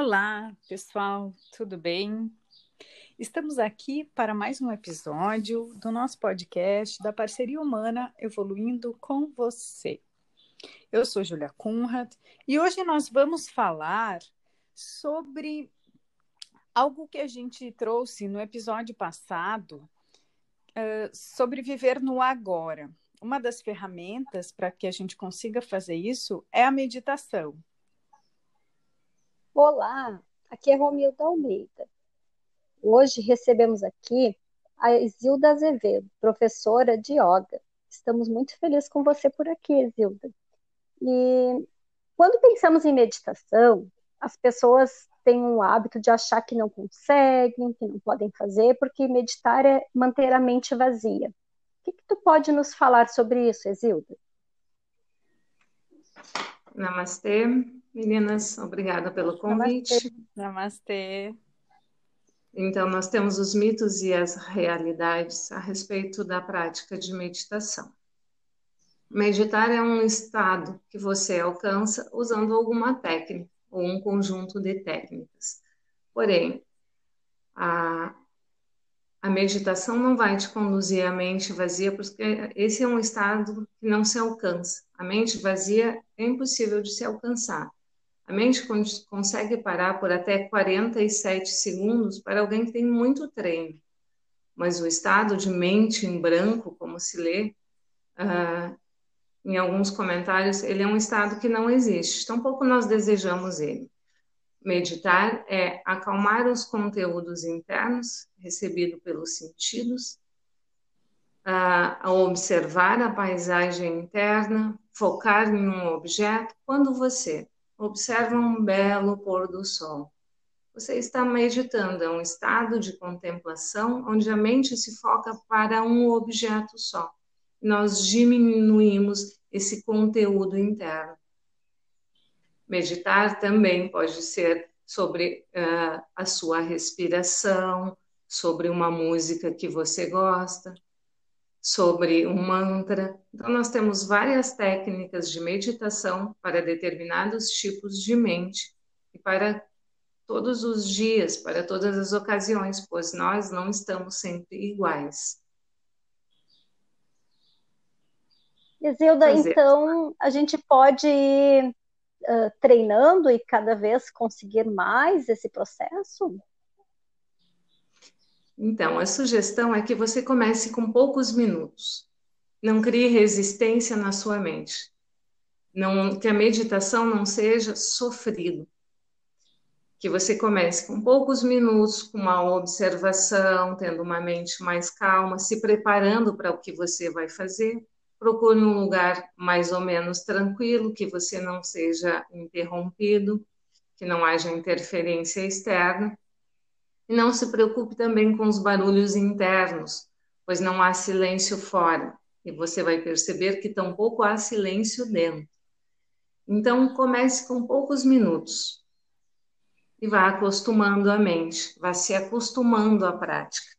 Olá, pessoal, tudo bem? Estamos aqui para mais um episódio do nosso podcast da Parceria Humana Evoluindo com Você. Eu sou Julia Kunrad e hoje nós vamos falar sobre algo que a gente trouxe no episódio passado uh, sobre viver no agora. Uma das ferramentas para que a gente consiga fazer isso é a meditação. Olá, aqui é Romilda Almeida. Hoje recebemos aqui a Isilda Azevedo, professora de yoga. Estamos muito felizes com você por aqui, Isilda. E quando pensamos em meditação, as pessoas têm um hábito de achar que não conseguem, que não podem fazer, porque meditar é manter a mente vazia. O que, que tu pode nos falar sobre isso, Isilda? Namastê, meninas, obrigada pelo convite. Namastê. Então, nós temos os mitos e as realidades a respeito da prática de meditação. Meditar é um estado que você alcança usando alguma técnica ou um conjunto de técnicas. Porém, a, a meditação não vai te conduzir à mente vazia, porque esse é um estado que não se alcança. A mente vazia é impossível de se alcançar. A mente consegue parar por até 47 segundos para alguém que tem muito treino. Mas o estado de mente em branco, como se lê uh, em alguns comentários, ele é um estado que não existe. Tampouco nós desejamos ele. Meditar é acalmar os conteúdos internos recebidos pelos sentidos, a observar a paisagem interna, focar em um objeto. Quando você observa um belo pôr do sol, você está meditando, é um estado de contemplação onde a mente se foca para um objeto só. Nós diminuímos esse conteúdo interno. Meditar também pode ser sobre uh, a sua respiração, sobre uma música que você gosta, sobre um mantra. Então, nós temos várias técnicas de meditação para determinados tipos de mente e para todos os dias, para todas as ocasiões, pois nós não estamos sempre iguais. Isilda, então a gente pode uh, treinando e cada vez conseguir mais esse processo? Então, a sugestão é que você comece com poucos minutos. Não crie resistência na sua mente. Não, que a meditação não seja sofrido. Que você comece com poucos minutos, com uma observação, tendo uma mente mais calma, se preparando para o que você vai fazer procure um lugar mais ou menos tranquilo, que você não seja interrompido, que não haja interferência externa. E não se preocupe também com os barulhos internos, pois não há silêncio fora, e você vai perceber que tampouco há silêncio dentro. Então, comece com poucos minutos e vá acostumando a mente, vá se acostumando à prática.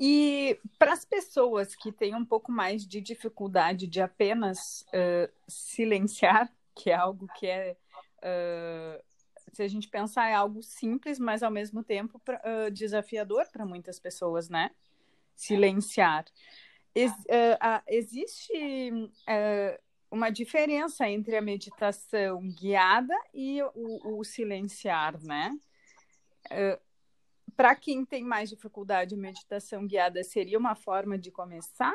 E para as pessoas que têm um pouco mais de dificuldade de apenas uh, silenciar, que é algo que é, uh, se a gente pensar, é algo simples, mas ao mesmo tempo uh, desafiador para muitas pessoas, né? Silenciar. Ex existe uma diferença entre a meditação guiada e o, o silenciar, né? para quem tem mais dificuldade, meditação guiada seria uma forma de começar?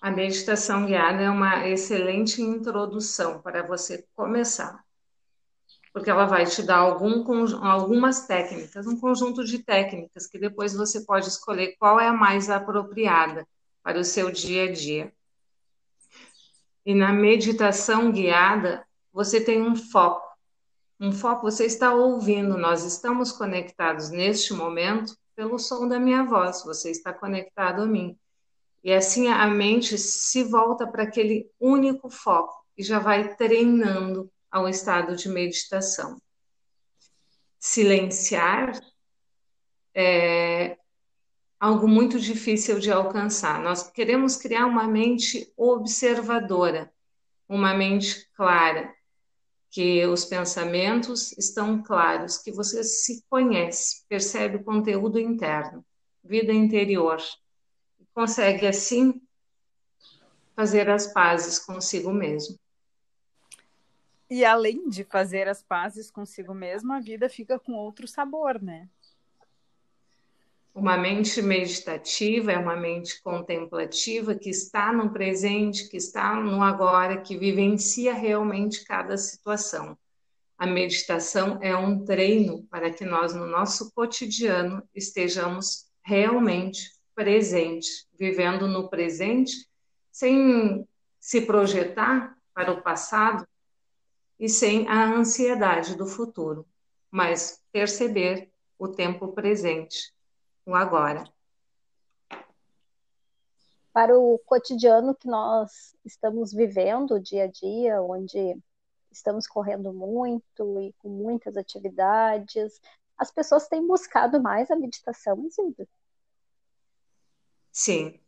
A meditação guiada é uma excelente introdução para você começar, porque ela vai te dar algum, algumas técnicas, um conjunto de técnicas que depois você pode escolher qual é a mais apropriada para o seu dia a dia. E na meditação guiada, você tem um foco um foco, você está ouvindo, nós estamos conectados neste momento pelo som da minha voz, você está conectado a mim. E assim a mente se volta para aquele único foco e já vai treinando ao estado de meditação. Silenciar é algo muito difícil de alcançar. Nós queremos criar uma mente observadora, uma mente clara, que os pensamentos estão claros, que você se conhece, percebe o conteúdo interno, vida interior, consegue assim fazer as pazes consigo mesmo. E além de fazer as pazes consigo mesmo, a vida fica com outro sabor, né? Uma mente meditativa é uma mente contemplativa que está no presente, que está no agora, que vivencia realmente cada situação. A meditação é um treino para que nós, no nosso cotidiano, estejamos realmente presentes, vivendo no presente, sem se projetar para o passado e sem a ansiedade do futuro, mas perceber o tempo presente, o agora. Para o cotidiano que nós estamos vivendo dia a dia, onde estamos correndo muito e com muitas atividades, as pessoas têm buscado mais a meditação, Zilda? Sim,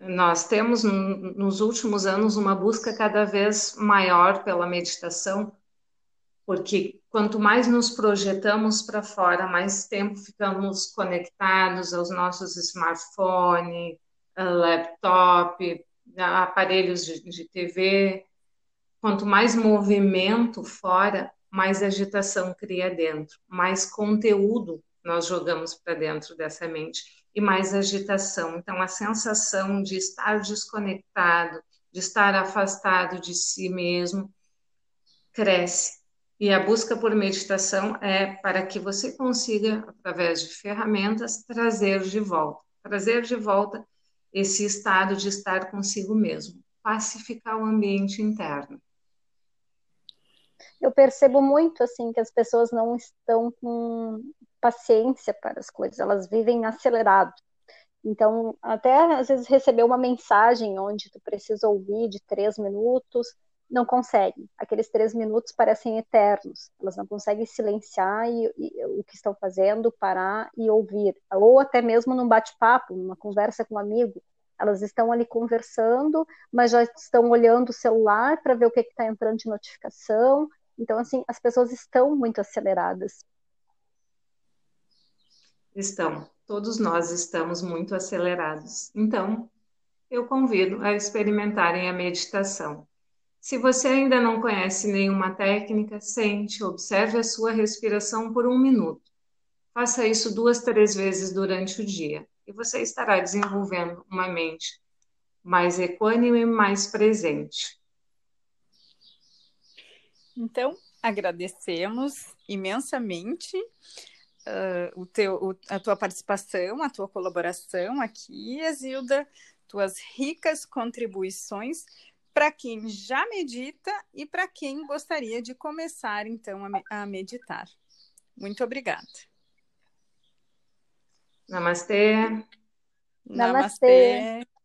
nós temos nos últimos anos uma busca cada vez maior pela meditação, porque quanto mais nos projetamos para fora, mais tempo ficamos conectados aos nossos smartphones, laptop, aparelhos de, TV. Quanto mais movimento fora, mais agitação cria dentro, mais conteúdo nós jogamos para dentro dessa mente e mais agitação. Então, a sensação de estar desconectado, de estar afastado de si mesmo, cresce. E a busca por meditação é para que você consiga, através de ferramentas, trazer de volta trazer de volta esse estado de estar consigo mesmo, pacificar o ambiente interno. Eu percebo muito assim que as pessoas não estão com paciência para as coisas, elas vivem acelerado. Então, até às vezes receber uma mensagem onde tu precisa ouvir de três minutos, não conseguem. Aqueles três minutos parecem eternos. Elas não conseguem silenciar e, e, o que estão fazendo, parar e ouvir. Ou até mesmo num bate-papo, numa conversa com um amigo. Elas estão ali conversando, mas já estão olhando o celular para ver o que está entrando de notificação. Então, assim, as pessoas estão muito aceleradas. Estão. Todos nós estamos muito acelerados. Então, eu convido a experimentarem a meditação. Se você ainda não conhece nenhuma técnica, sente, observe a sua respiração por um minuto. Faça isso duas, três vezes durante o dia e você estará desenvolvendo uma mente mais equânime e mais presente. Então, agradecemos imensamente uh, o teu, o, a tua participação, a tua colaboração aqui, Exilda, tuas ricas contribuições para quem já medita e para quem gostaria de começar, então, a, a meditar. Muito obrigada. Namastê. Namastê. Namastê.